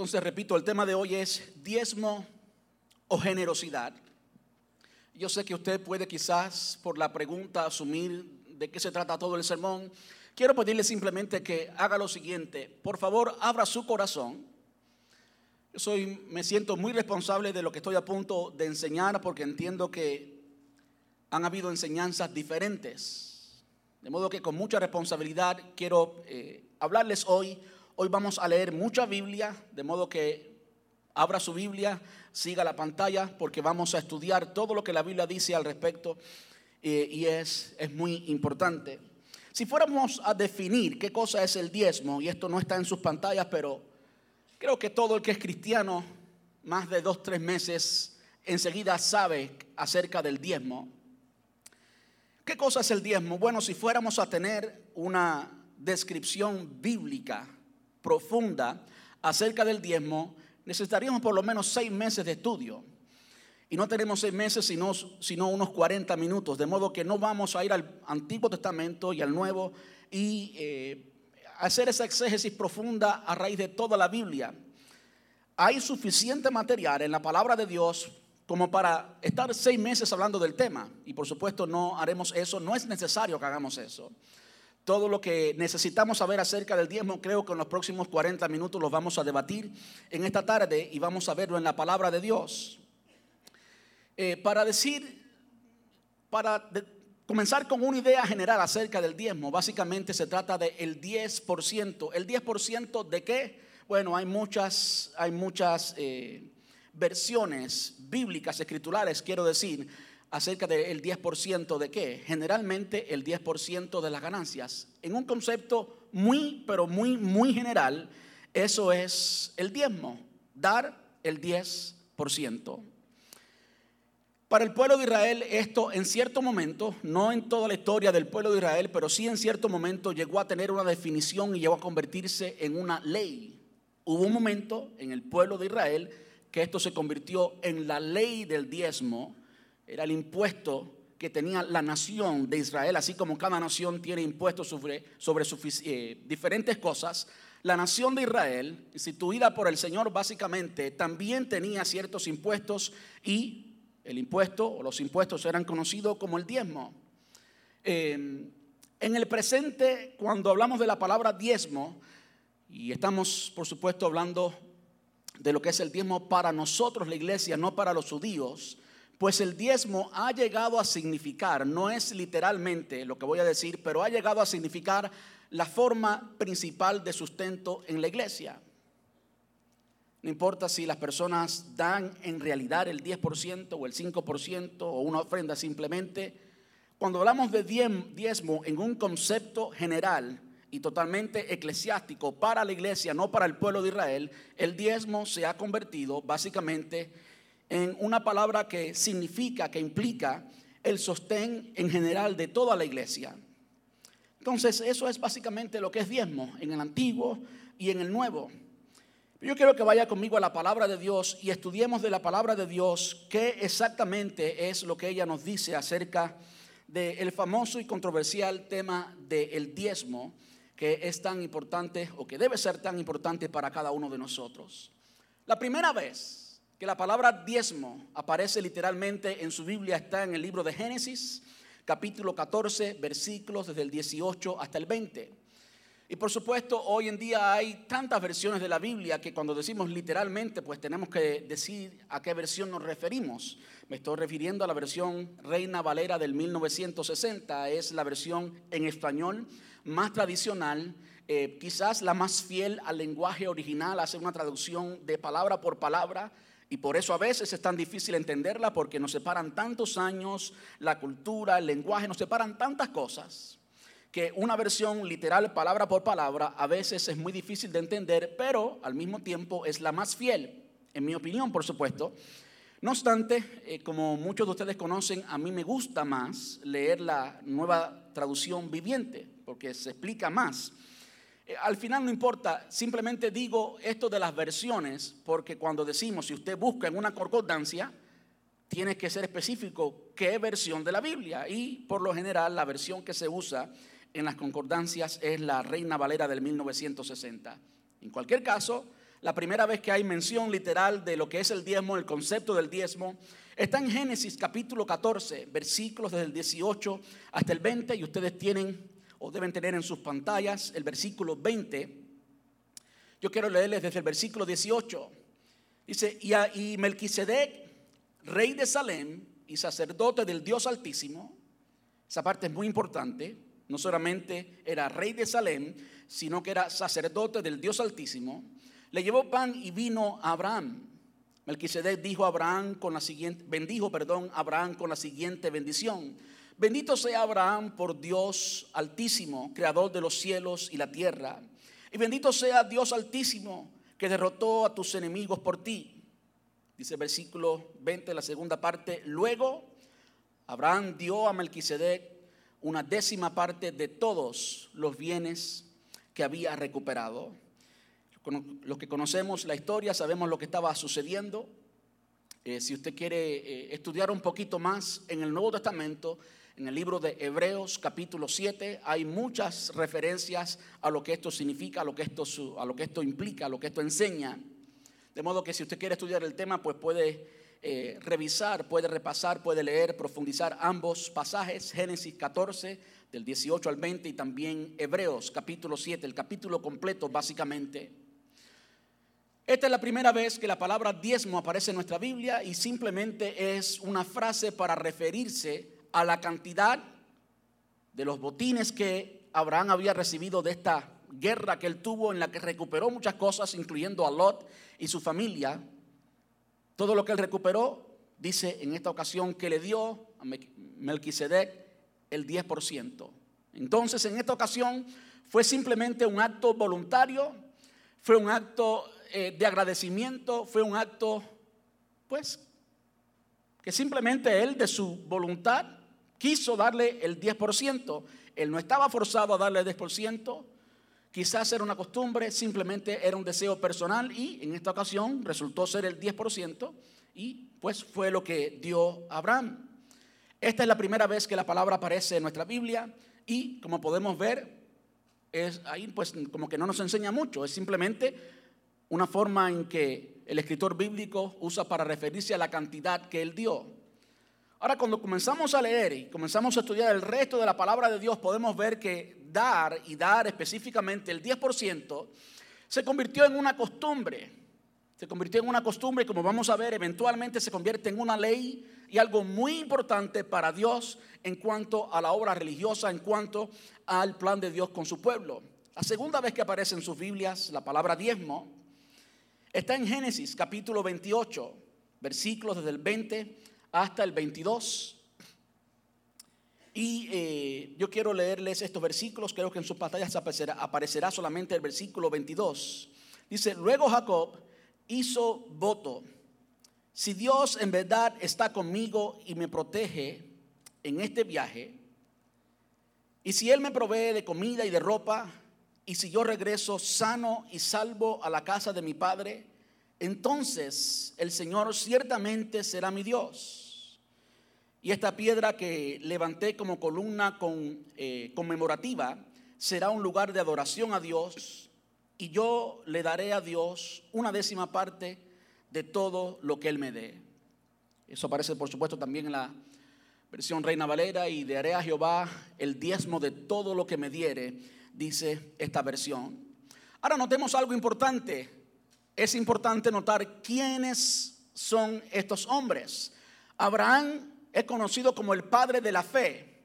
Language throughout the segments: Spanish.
Entonces, repito, el tema de hoy es diezmo o generosidad. Yo sé que usted puede quizás por la pregunta asumir de qué se trata todo el sermón. Quiero pedirle simplemente que haga lo siguiente. Por favor, abra su corazón. Yo soy, me siento muy responsable de lo que estoy a punto de enseñar porque entiendo que han habido enseñanzas diferentes. De modo que con mucha responsabilidad quiero eh, hablarles hoy. Hoy vamos a leer mucha Biblia, de modo que abra su Biblia, siga la pantalla, porque vamos a estudiar todo lo que la Biblia dice al respecto eh, y es, es muy importante. Si fuéramos a definir qué cosa es el diezmo, y esto no está en sus pantallas, pero creo que todo el que es cristiano, más de dos, tres meses, enseguida sabe acerca del diezmo. ¿Qué cosa es el diezmo? Bueno, si fuéramos a tener una descripción bíblica profunda acerca del diezmo, necesitaríamos por lo menos seis meses de estudio. Y no tenemos seis meses, sino, sino unos 40 minutos. De modo que no vamos a ir al Antiguo Testamento y al Nuevo y eh, hacer esa exégesis profunda a raíz de toda la Biblia. Hay suficiente material en la palabra de Dios como para estar seis meses hablando del tema. Y por supuesto no haremos eso, no es necesario que hagamos eso. Todo lo que necesitamos saber acerca del diezmo, creo que en los próximos 40 minutos los vamos a debatir en esta tarde y vamos a verlo en la palabra de Dios. Eh, para decir, para comenzar con una idea general acerca del diezmo, básicamente se trata del 10%. ¿El 10% de qué? Bueno, hay muchas, hay muchas eh, versiones bíblicas, escriturales, quiero decir, acerca del 10% de qué? Generalmente el 10% de las ganancias. En un concepto muy, pero muy, muy general, eso es el diezmo, dar el 10%. Para el pueblo de Israel esto en cierto momento, no en toda la historia del pueblo de Israel, pero sí en cierto momento llegó a tener una definición y llegó a convertirse en una ley. Hubo un momento en el pueblo de Israel que esto se convirtió en la ley del diezmo, era el impuesto que tenía la nación de Israel, así como cada nación tiene impuestos sobre, eh, diferentes cosas. La nación de Israel, instituida por el Señor básicamente, también tenía ciertos impuestos y el impuesto o los impuestos eran conocidos como el diezmo. Em, en el presente, cuando hablamos de la palabra diezmo, y estamos por supuesto hablando de lo que es el diezmo para nosotros, la iglesia, no para los judíos, pues el diezmo ha llegado a significar, no es literalmente lo que voy a decir, pero ha llegado a significar la forma principal de sustento en la iglesia. No importa si las personas dan en realidad el 10% o el 5% o una ofrenda simplemente. Cuando hablamos de diezmo en un concepto general, y totalmente eclesiástico para la iglesia, no para el pueblo de Israel, el diezmo se ha convertido básicamente en una palabra que significa, que implica el sostén en general de toda la iglesia. Entonces, eso es básicamente lo que es diezmo en el antiguo y en el nuevo. Yo quiero que vaya conmigo a la palabra de Dios y estudiemos de la palabra de Dios qué exactamente es lo que ella nos dice acerca del famoso y controversial tema del diezmo que es tan importante o que debe ser tan importante para cada uno de nosotros. La primera vez que la palabra diezmo aparece literalmente en su Biblia está en el libro de Génesis, capítulo 14, versículos desde el 18 hasta el 20. Y por supuesto, hoy en día hay tantas versiones de la Biblia que cuando decimos literalmente, pues tenemos que decir a qué versión nos referimos. Me estoy refiriendo a la versión Reina Valera del 1960, es la versión en español más tradicional, eh, quizás la más fiel al lenguaje original, hace una traducción de palabra por palabra. Y por eso a veces es tan difícil entenderla porque nos separan tantos años, la cultura, el lenguaje, nos separan tantas cosas que una versión literal palabra por palabra a veces es muy difícil de entender, pero al mismo tiempo es la más fiel, en mi opinión, por supuesto. No obstante, eh, como muchos de ustedes conocen, a mí me gusta más leer la nueva traducción viviente, porque se explica más. Eh, al final no importa, simplemente digo esto de las versiones, porque cuando decimos, si usted busca en una concordancia, tiene que ser específico qué versión de la Biblia. Y por lo general la versión que se usa en las concordancias es la Reina Valera del 1960. En cualquier caso, la primera vez que hay mención literal de lo que es el diezmo, el concepto del diezmo, está en Génesis capítulo 14, versículos desde el 18 hasta el 20, y ustedes tienen o deben tener en sus pantallas el versículo 20. Yo quiero leerles desde el versículo 18. Dice, y, y Melquisedec, rey de Salem y sacerdote del Dios Altísimo, esa parte es muy importante, no solamente era rey de Salem, sino que era sacerdote del Dios Altísimo, le llevó pan y vino a Abraham. Melquisedec dijo a Abraham con la siguiente, bendijo, perdón, a Abraham con la siguiente bendición. Bendito sea Abraham por Dios altísimo, creador de los cielos y la tierra. Y bendito sea Dios altísimo que derrotó a tus enemigos por ti. Dice el versículo 20, la segunda parte. Luego Abraham dio a Melquisedec una décima parte de todos los bienes que había recuperado. Los que conocemos la historia sabemos lo que estaba sucediendo. Eh, si usted quiere eh, estudiar un poquito más en el Nuevo Testamento, en el libro de Hebreos capítulo 7 hay muchas referencias a lo que esto significa, a lo que esto, a lo que esto implica, a lo que esto enseña. De modo que si usted quiere estudiar el tema, pues puede eh, revisar, puede repasar, puede leer, profundizar ambos pasajes, Génesis 14 del 18 al 20 y también Hebreos capítulo 7, el capítulo completo básicamente. Esta es la primera vez que la palabra diezmo aparece en nuestra Biblia y simplemente es una frase para referirse a la cantidad de los botines que Abraham había recibido de esta guerra que él tuvo en la que recuperó muchas cosas, incluyendo a Lot y su familia. Todo lo que él recuperó, dice en esta ocasión que le dio a Melquisedec el 10%. Entonces, en esta ocasión fue simplemente un acto voluntario, fue un acto eh, de agradecimiento fue un acto, pues, que simplemente él de su voluntad quiso darle el 10%. Él no estaba forzado a darle el 10%. Quizás era una costumbre, simplemente era un deseo personal y en esta ocasión resultó ser el 10% y pues fue lo que dio Abraham. Esta es la primera vez que la palabra aparece en nuestra Biblia y como podemos ver, es ahí pues como que no nos enseña mucho, es simplemente una forma en que el escritor bíblico usa para referirse a la cantidad que él dio. Ahora, cuando comenzamos a leer y comenzamos a estudiar el resto de la palabra de Dios, podemos ver que dar y dar específicamente el 10% se convirtió en una costumbre. Se convirtió en una costumbre y como vamos a ver, eventualmente se convierte en una ley y algo muy importante para Dios en cuanto a la obra religiosa, en cuanto al plan de Dios con su pueblo. La segunda vez que aparece en sus Biblias la palabra diezmo Está en Génesis capítulo 28, versículos desde el 20 hasta el 22. Y eh, yo quiero leerles estos versículos, creo que en sus pantallas aparecerá, aparecerá solamente el versículo 22. Dice, luego Jacob hizo voto, si Dios en verdad está conmigo y me protege en este viaje, y si Él me provee de comida y de ropa, y si yo regreso sano y salvo a la casa de mi padre, entonces el Señor ciertamente será mi Dios. Y esta piedra que levanté como columna con, eh, conmemorativa será un lugar de adoración a Dios y yo le daré a Dios una décima parte de todo lo que Él me dé. Eso aparece por supuesto también en la versión Reina Valera y daré a Jehová el diezmo de todo lo que me diere dice esta versión. Ahora notemos algo importante. Es importante notar quiénes son estos hombres. Abraham es conocido como el padre de la fe.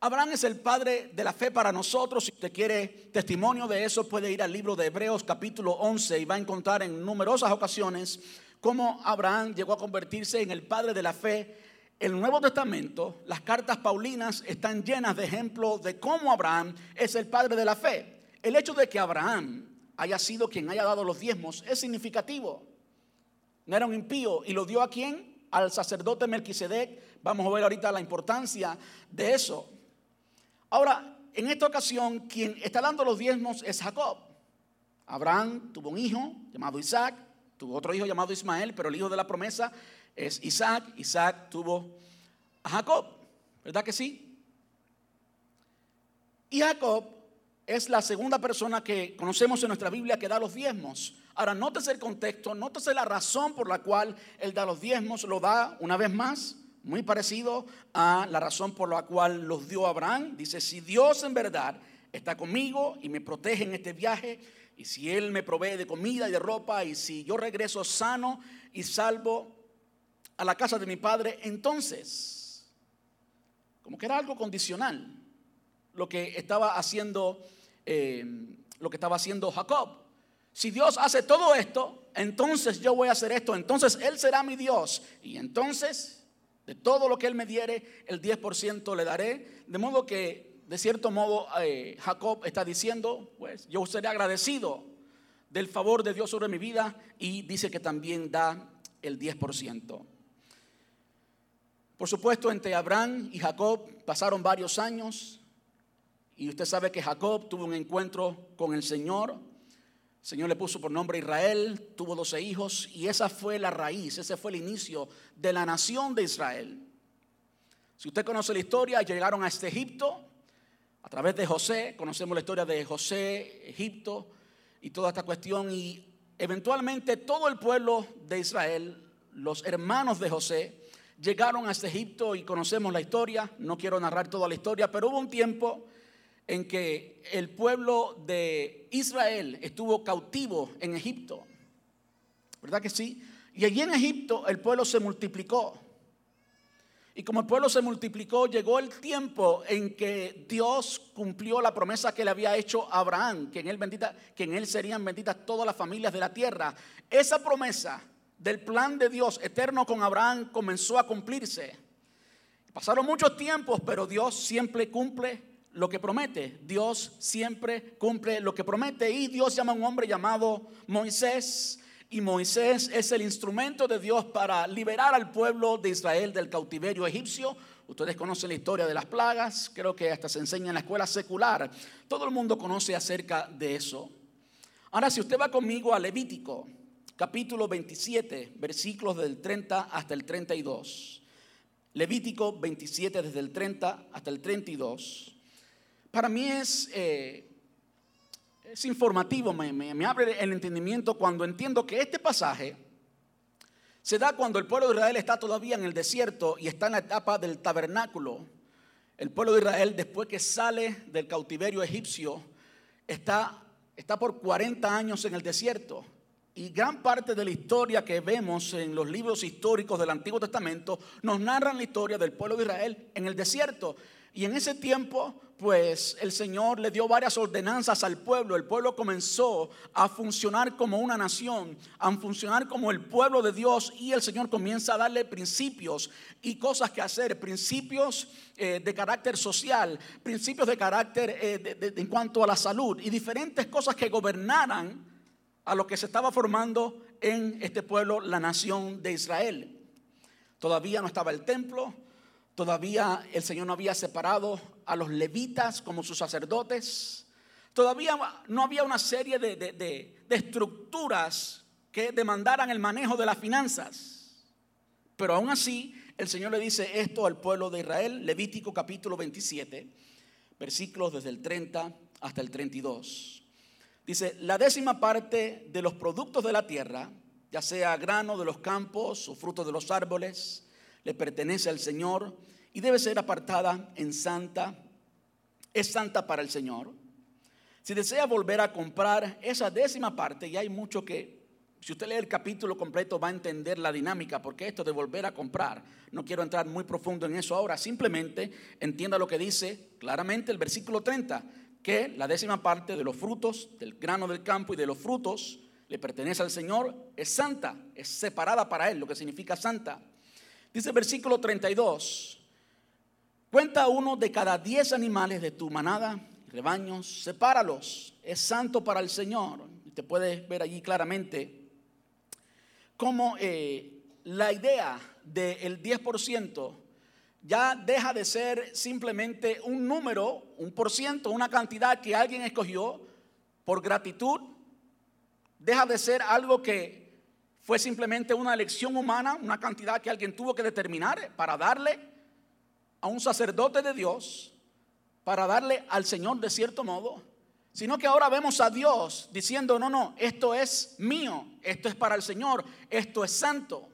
Abraham es el padre de la fe para nosotros. Si usted quiere testimonio de eso, puede ir al libro de Hebreos capítulo 11 y va a encontrar en numerosas ocasiones cómo Abraham llegó a convertirse en el padre de la fe el Nuevo Testamento, las cartas paulinas están llenas de ejemplos de cómo Abraham es el padre de la fe. El hecho de que Abraham haya sido quien haya dado los diezmos es significativo. No era un impío y lo dio a quién? Al sacerdote Melquisedec. Vamos a ver ahorita la importancia de eso. Ahora, en esta ocasión, quien está dando los diezmos es Jacob. Abraham tuvo un hijo llamado Isaac, tuvo otro hijo llamado Ismael, pero el hijo de la promesa es Isaac. Isaac tuvo a Jacob, ¿verdad que sí? Y Jacob es la segunda persona que conocemos en nuestra Biblia que da los diezmos. Ahora, nótese el contexto, nótese la razón por la cual él da los diezmos, lo da una vez más, muy parecido a la razón por la cual los dio Abraham. Dice, si Dios en verdad está conmigo y me protege en este viaje, y si Él me provee de comida y de ropa, y si yo regreso sano y salvo a la casa de mi padre, entonces, como que era algo condicional, lo que estaba haciendo, eh, lo que estaba haciendo Jacob. Si Dios hace todo esto, entonces yo voy a hacer esto, entonces Él será mi Dios, y entonces de todo lo que Él me diere, el 10% le daré, de modo que de cierto modo, eh, Jacob está diciendo, pues yo seré agradecido del favor de Dios sobre mi vida. Y dice que también da el 10%. Por supuesto, entre Abraham y Jacob pasaron varios años y usted sabe que Jacob tuvo un encuentro con el Señor. El Señor le puso por nombre Israel, tuvo 12 hijos y esa fue la raíz, ese fue el inicio de la nación de Israel. Si usted conoce la historia, llegaron a este Egipto, a través de José, conocemos la historia de José, Egipto y toda esta cuestión. Y eventualmente todo el pueblo de Israel, los hermanos de José, llegaron a este Egipto y conocemos la historia. No quiero narrar toda la historia, pero hubo un tiempo en que el pueblo de Israel estuvo cautivo en Egipto. ¿Verdad que sí? Y allí en Egipto el pueblo se multiplicó. Y como el pueblo se multiplicó, llegó el tiempo en que Dios cumplió la promesa que le había hecho a Abraham, que en él, bendita, que en él serían benditas todas las familias de la tierra. Esa promesa del plan de Dios eterno con Abraham comenzó a cumplirse. Pasaron muchos tiempos, pero Dios siempre cumple lo que promete. Dios siempre cumple lo que promete. Y Dios llama a un hombre llamado Moisés y Moisés es el instrumento de Dios para liberar al pueblo de Israel del cautiverio egipcio. Ustedes conocen la historia de las plagas, creo que hasta se enseña en la escuela secular. Todo el mundo conoce acerca de eso. Ahora, si usted va conmigo a Levítico, capítulo 27, versículos del 30 hasta el 32. Levítico 27 desde el 30 hasta el 32. Para mí es eh, es informativo, me, abre el entendimiento cuando entiendo que este pasaje se da cuando el pueblo de Israel está todavía en el desierto y está en la etapa del tabernáculo. El pueblo de Israel, después que sale del cautiverio egipcio, está, está por 40 años en el desierto. Y gran parte de la historia que vemos en los libros históricos del Antiguo Testamento nos narran la historia del pueblo de Israel en el desierto. Y en ese tiempo, pues el Señor le dio varias ordenanzas al pueblo. El pueblo comenzó a funcionar como una nación, a funcionar como el pueblo de Dios y el Señor comienza a darle principios y cosas que hacer, principios eh, de carácter social, principios de carácter eh, en cuanto a la salud y diferentes cosas que gobernaran a lo que se estaba formando en este pueblo, la nación de Israel. Todavía no estaba el templo, Todavía el Señor no había separado a los levitas como sus sacerdotes. Todavía no había una serie de, estructuras que demandaran el manejo de las finanzas. Pero aún así, el Señor le dice esto al pueblo de Israel, Levítico capítulo 27, versículos desde el 30 hasta el 32. Dice, la décima parte de los productos de la tierra, ya sea grano de los campos o fruto de los árboles, le pertenece al Señor y debe ser apartada en santa, es santa para el Señor. Si desea volver a comprar esa décima parte, y hay mucho que, si usted lee el capítulo completo va a entender la dinámica, porque esto de volver a comprar, no quiero entrar muy profundo en eso ahora, simplemente entienda lo que dice claramente el versículo 30, que la décima parte de los frutos, del grano del campo y de los frutos, le pertenece al Señor, es santa, es separada para Él, lo que significa santa. Dice el versículo 32, cuenta uno de cada diez animales de tu manada, rebaños, sepáralos, es santo para el Señor. Te puedes ver allí claramente cómo eh, la idea del 10% ya deja de ser simplemente un número, un por ciento, una cantidad que alguien escogió por gratitud, deja de ser algo que fue simplemente una elección humana, una cantidad que alguien tuvo que determinar para darle a un sacerdote de Dios, para darle al Señor de cierto modo. sino que ahora vemos a Dios diciendo, no, no, esto es mío, esto es para el Señor, esto es santo.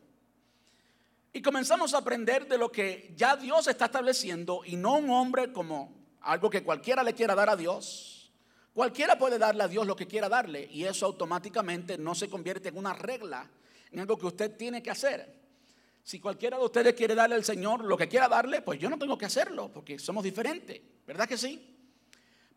Y comenzamos a aprender de lo que ya Dios está estableciendo y no un hombre como algo que cualquiera le quiera dar a Dios. Cualquiera puede darle a Dios lo que quiera darle y eso automáticamente no se convierte en una regla, en algo que usted tiene que hacer. Si cualquiera de ustedes quiere darle al Señor lo que quiera darle, pues yo no tengo que hacerlo porque somos diferentes, ¿verdad que sí?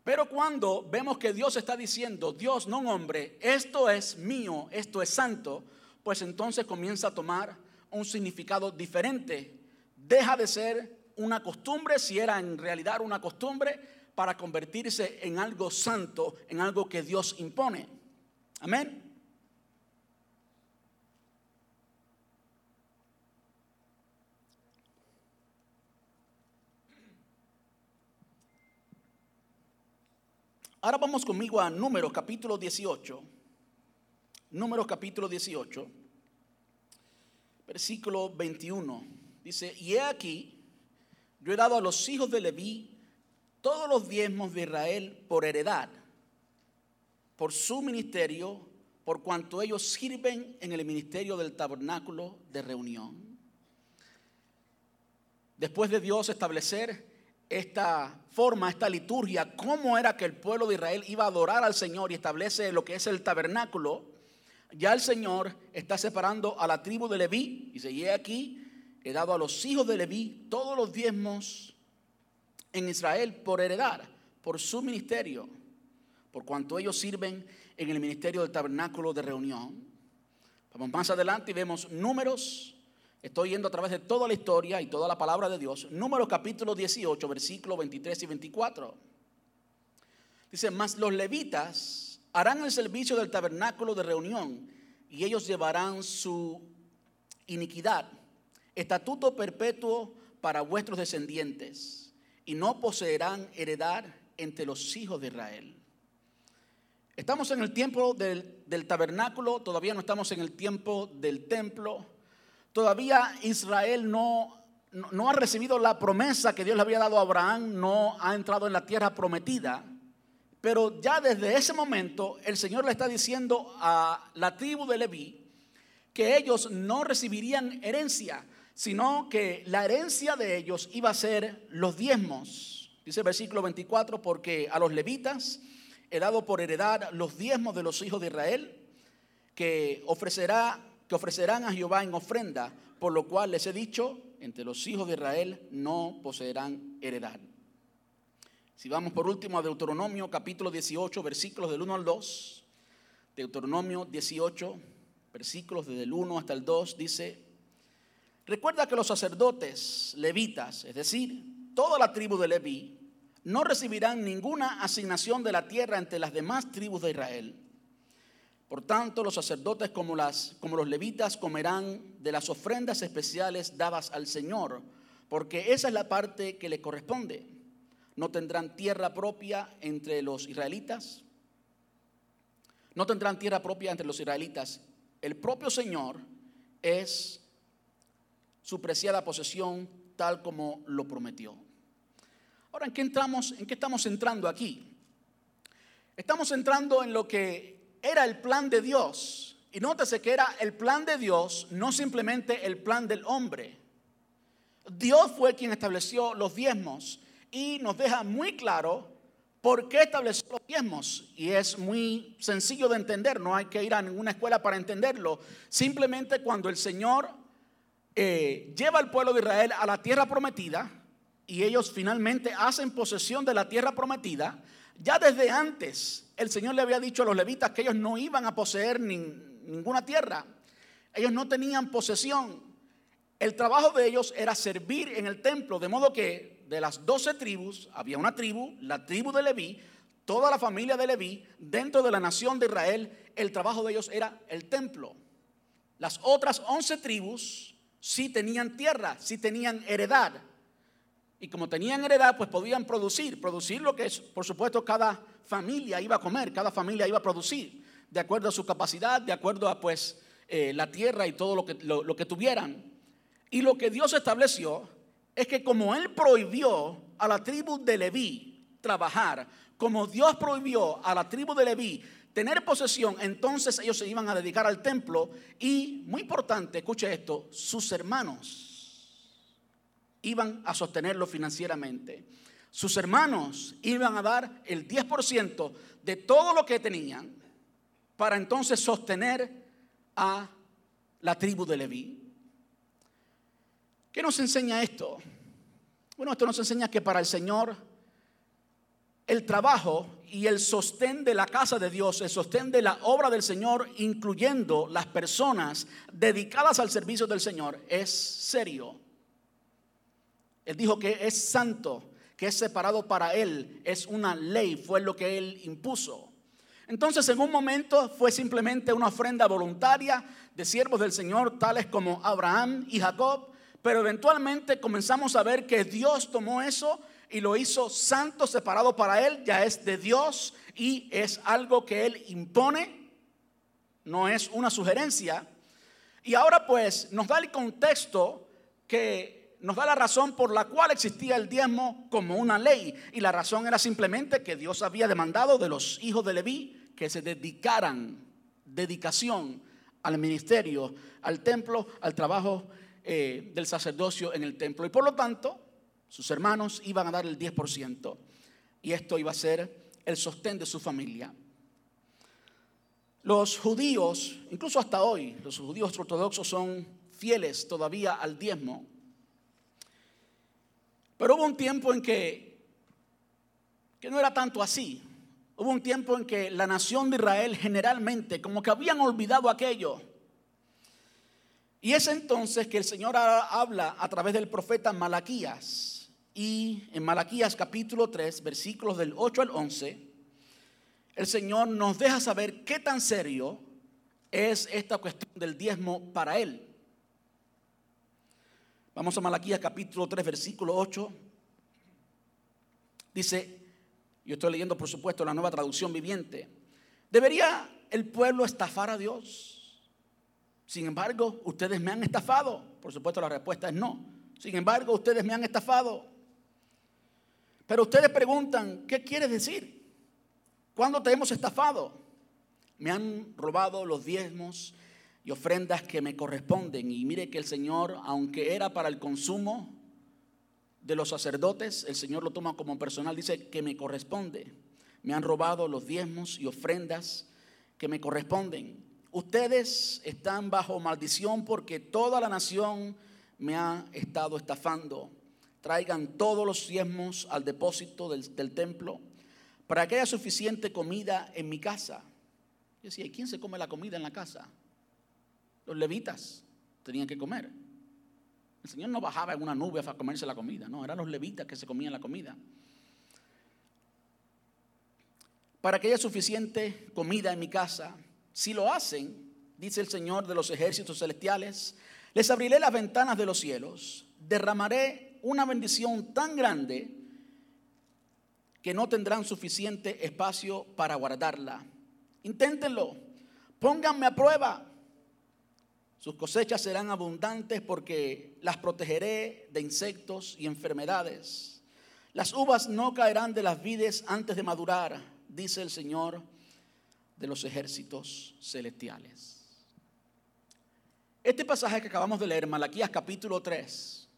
Pero cuando vemos que Dios está diciendo, Dios, no un hombre, esto es mío, esto es santo, pues entonces comienza a tomar un significado diferente. Deja de ser una costumbre, si era en realidad una costumbre, para convertirse en algo santo, en algo que Dios impone. Amén. Ahora vamos conmigo a Números capítulo 18. Números capítulo 18, versículo 21. Dice, y he aquí, yo he dado a los hijos de Leví todos los diezmos de Israel por heredad, por su ministerio, por cuanto ellos sirven en el ministerio del tabernáculo de reunión. Después de Dios establecer esta forma, esta liturgia, cómo era que el pueblo de Israel iba a adorar al Señor y establece lo que es el tabernáculo, ya el Señor está separando a la tribu de Leví. Y se aquí, he dado a los hijos de Leví todos los diezmos en Israel por heredar, por su ministerio, por cuanto ellos sirven en el ministerio del tabernáculo de reunión. Vamos más adelante y vemos números Estoy yendo a través de toda la historia y toda la palabra de Dios. Número capítulo 18, versículos 23 y 24. Dice, mas los levitas harán el servicio del tabernáculo de reunión y ellos llevarán su iniquidad, estatuto perpetuo para vuestros descendientes, y no poseerán heredad entre los hijos de Israel. Estamos en el tiempo del, del tabernáculo, todavía no estamos en el tiempo del templo Todavía Israel no, no, ha recibido la promesa que Dios le había dado a Abraham, no ha entrado en la tierra prometida. Pero ya desde ese momento el Señor le está diciendo a la tribu de Leví que ellos no recibirían herencia, sino que la herencia de ellos iba a ser los diezmos. Dice el versículo 24, porque a los levitas he dado por heredad los diezmos de los hijos de Israel, que ofrecerá que ofrecerán a Jehová en ofrenda, por lo cual les he dicho, entre los hijos de Israel no poseerán heredad. Si vamos por último a Deuteronomio capítulo 18, versículos del 1 al 2, Deuteronomio 18, versículos desde el 1 hasta el 2, dice, recuerda que los sacerdotes levitas, es decir, toda la tribu de Leví, no recibirán ninguna asignación de la tierra entre las demás tribus de Israel por tanto, los sacerdotes como, las, como los levitas comerán de las ofrendas especiales dadas al Señor, porque esa es la parte que le corresponde. No tendrán tierra propia entre los israelitas. No tendrán tierra propia entre los israelitas. El propio Señor es su preciada posesión tal como lo prometió. Ahora, ¿en qué entramos? ¿En qué estamos entrando aquí? Estamos entrando en lo que era el plan de Dios. Y nótese que era el plan de Dios, no simplemente el plan del hombre. Dios fue quien estableció los diezmos y nos deja muy claro por qué estableció los diezmos. Y es muy sencillo de entender, no hay que ir a ninguna escuela para entenderlo. Simplemente cuando el Señor eh, lleva al pueblo de Israel a la tierra prometida y ellos finalmente hacen posesión de la tierra prometida, ya desde antes el Señor le había dicho a los levitas que ellos no iban a poseer ninguna tierra. Ellos no tenían posesión. El trabajo de ellos era servir en el templo, de modo que de las doce tribus había una tribu, la tribu de Leví, toda la familia de Leví, dentro de la nación de Israel, el trabajo de ellos era el templo. Las otras once tribus sí tenían tierra, sí tenían heredad. Y como tenían heredad, pues podían producir, producir lo que por supuesto, cada familia iba a comer, cada familia iba a producir, de acuerdo a su capacidad, de acuerdo a pues eh, la tierra y todo lo que, lo que tuvieran. Y lo que Dios estableció es que como Él prohibió a la tribu de Leví trabajar, como Dios prohibió a la tribu de Leví tener posesión, entonces ellos se iban a dedicar al templo y, muy importante, escuche esto, sus hermanos iban a sostenerlo financieramente. Sus hermanos iban a dar el 10% de todo lo que tenían para entonces sostener a la tribu de Leví. ¿Qué nos enseña esto? Bueno, esto nos enseña que para el Señor el trabajo y el sostén de la casa de Dios, el sostén de la obra del Señor, incluyendo las personas dedicadas al servicio del Señor, es serio. Él dijo que es santo, que es separado para Él, es una ley, fue lo que Él impuso. Entonces en un momento fue simplemente una ofrenda voluntaria de siervos del Señor, tales como Abraham y Jacob, pero eventualmente comenzamos a ver que Dios tomó eso y lo hizo santo, separado para Él, ya es de Dios y es algo que Él impone, no es una sugerencia. Y ahora pues nos da el contexto que nos da la razón por la cual existía el diezmo como una ley. Y la razón era simplemente que Dios había demandado de los hijos de Leví que se dedicaran, dedicación al ministerio, al templo, al trabajo eh, del sacerdocio en el templo. Y por lo tanto, sus hermanos iban a dar el 10% y esto iba a ser el sostén de su familia. Los judíos, incluso hasta hoy, los judíos ortodoxos son fieles todavía al diezmo. Pero hubo un tiempo en que, que no era tanto así. Hubo un tiempo en que la nación de Israel generalmente como que habían olvidado aquello. Y es entonces que el Señor habla a través del profeta Malaquías y en Malaquías capítulo 3, versículos del 8 al 11, el Señor nos deja saber qué tan serio es esta cuestión del diezmo para Él. Vamos a Malaquías capítulo 3, versículo 8. Dice, yo estoy leyendo por supuesto la nueva traducción viviente, ¿debería el pueblo estafar a Dios? Sin embargo, ustedes me han estafado. Por supuesto la respuesta es no. Sin embargo, ustedes me han estafado. Pero ustedes preguntan, ¿qué quiere decir? ¿Cuándo te hemos estafado? Me han robado los diezmos y ofrendas que me corresponden. Y mire que el Señor, aunque era para el consumo de los sacerdotes, el Señor lo toma como personal, dice que me corresponde. Me han robado los diezmos y ofrendas que me corresponden. Ustedes están bajo maldición porque toda la nación me ha estado estafando traigan todos los diezmos al depósito del, templo para que haya suficiente comida en mi casa. Yo decía, ¿y quién se come la comida en la casa? Los levitas tenían que comer. El Señor no bajaba en una nube para comerse la comida, no, eran los levitas que se comían la comida. Para que haya suficiente comida en mi casa, si lo hacen, dice el Señor de los ejércitos celestiales, les abriré las ventanas de los cielos, derramaré una bendición tan grande que no tendrán suficiente espacio para guardarla. Inténtenlo, pónganme a prueba. Sus cosechas serán abundantes porque las protegeré de insectos y enfermedades. Las uvas no caerán de las vides antes de madurar, dice el Señor de los ejércitos celestiales. Este pasaje que acabamos de leer, Malaquías capítulo 3,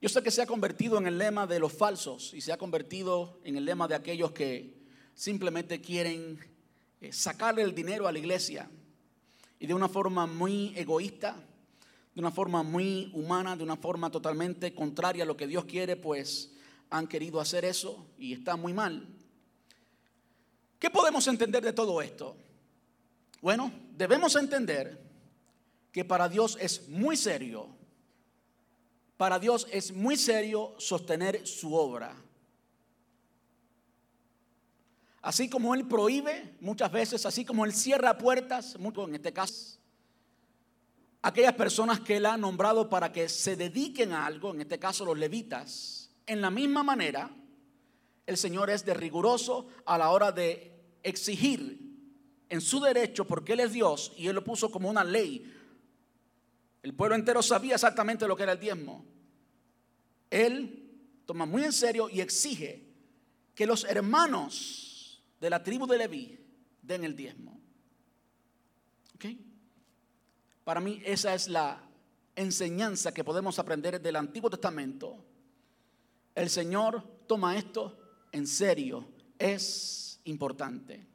yo sé que se ha convertido en el lema de los falsos y se ha convertido en el lema de aquellos que simplemente quieren eh, sacarle el dinero a la iglesia y de una forma muy egoísta, de una forma muy humana, de una forma totalmente contraria a lo que Dios quiere, pues han querido hacer eso y está muy mal. ¿Qué podemos entender de todo esto? Bueno, debemos entender que para Dios es muy serio para Dios es muy serio sostener su obra. Así como Él prohíbe muchas veces, así como Él cierra puertas, en este caso, aquellas personas que Él ha nombrado para que se dediquen a algo, en este caso los levitas, en la misma manera, el Señor es de riguroso a la hora de exigir en su derecho, porque Él es Dios y Él lo puso como una ley, el pueblo entero sabía exactamente lo que era el diezmo. Él toma muy en serio y exige que los hermanos de la tribu de Leví den el diezmo. ¿Ok? Para mí esa es la enseñanza que podemos aprender del Antiguo Testamento. El Señor toma esto en serio, es importante.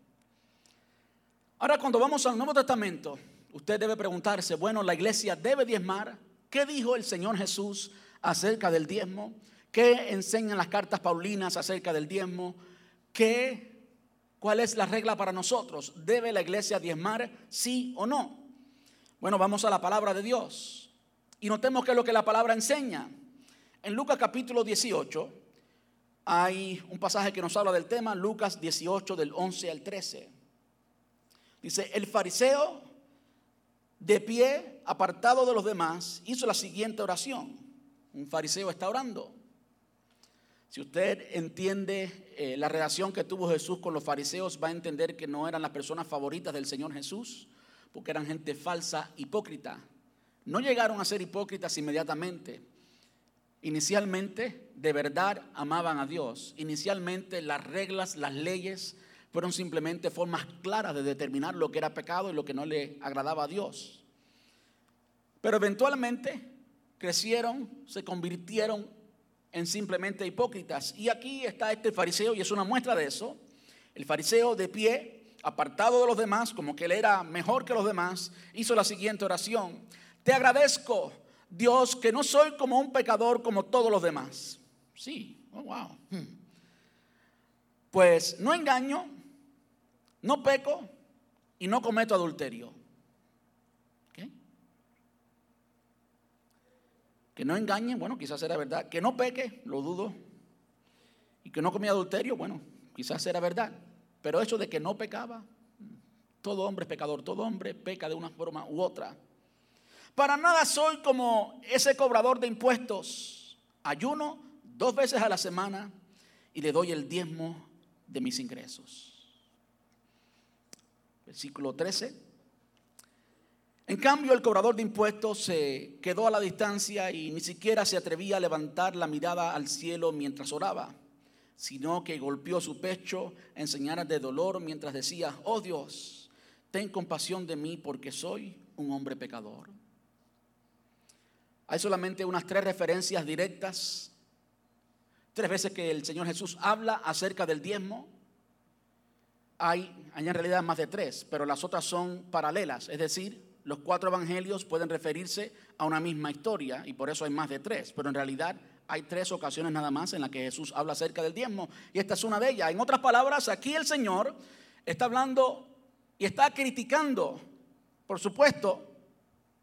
Ahora cuando vamos al Nuevo Testamento, usted debe preguntarse, bueno, la iglesia debe diezmar. ¿Qué dijo el Señor Jesús acerca del diezmo? ¿Qué enseñan las cartas paulinas acerca del diezmo? ¿Qué, ¿Cuál es la regla para nosotros? ¿Debe la iglesia diezmar sí o no? Bueno, vamos a la palabra de Dios y notemos qué es lo que la palabra enseña. En Lucas capítulo 18 hay un pasaje que nos habla del tema, Lucas 18 del 11 al 13. Dice, el fariseo de pie, apartado de los demás, hizo la siguiente oración. Un fariseo está orando. Si usted entiende eh, la relación que tuvo Jesús con los fariseos, va a entender que no eran las personas favoritas del Señor Jesús, porque eran gente falsa, hipócrita. No llegaron a ser hipócritas inmediatamente. Inicialmente, de verdad, amaban a Dios. Inicialmente, las reglas, las leyes fueron simplemente formas claras de determinar lo que era pecado y lo que no le agradaba a Dios. Pero eventualmente crecieron, se convirtieron en simplemente hipócritas. Y aquí está este fariseo y es una muestra de eso. El fariseo de pie, apartado de los demás, como que él era mejor que los demás, hizo la siguiente oración. Te agradezco, Dios, que no soy como un pecador como todos los demás. Sí, oh, wow. Hmm. Pues no engaño, no peco y no cometo adulterio. Que no engañe, bueno, quizás era verdad. Que no peque, lo dudo. Y que no comía adulterio, bueno, quizás era verdad. Pero eso de que no pecaba, todo hombre es pecador, todo hombre peca de una forma u otra. Para nada soy como ese cobrador de impuestos. Ayuno dos veces a la semana y le doy el diezmo de mis ingresos versículo 13. En cambio, el cobrador de impuestos se quedó a la distancia y ni siquiera se atrevía a levantar la mirada al cielo mientras oraba, sino que golpeó su pecho en señales de dolor mientras decía, oh Dios, ten compasión de mí porque soy un hombre pecador. Hay solamente unas tres referencias directas, tres veces que el Señor Jesús habla acerca del diezmo hay, en realidad más de tres, pero las otras son paralelas, es decir, los cuatro evangelios pueden referirse a una misma historia y por eso hay más de tres, pero en realidad hay tres ocasiones nada más en las que Jesús habla acerca del diezmo y esta es una de ellas. En otras palabras, aquí el Señor está hablando y está criticando, por supuesto,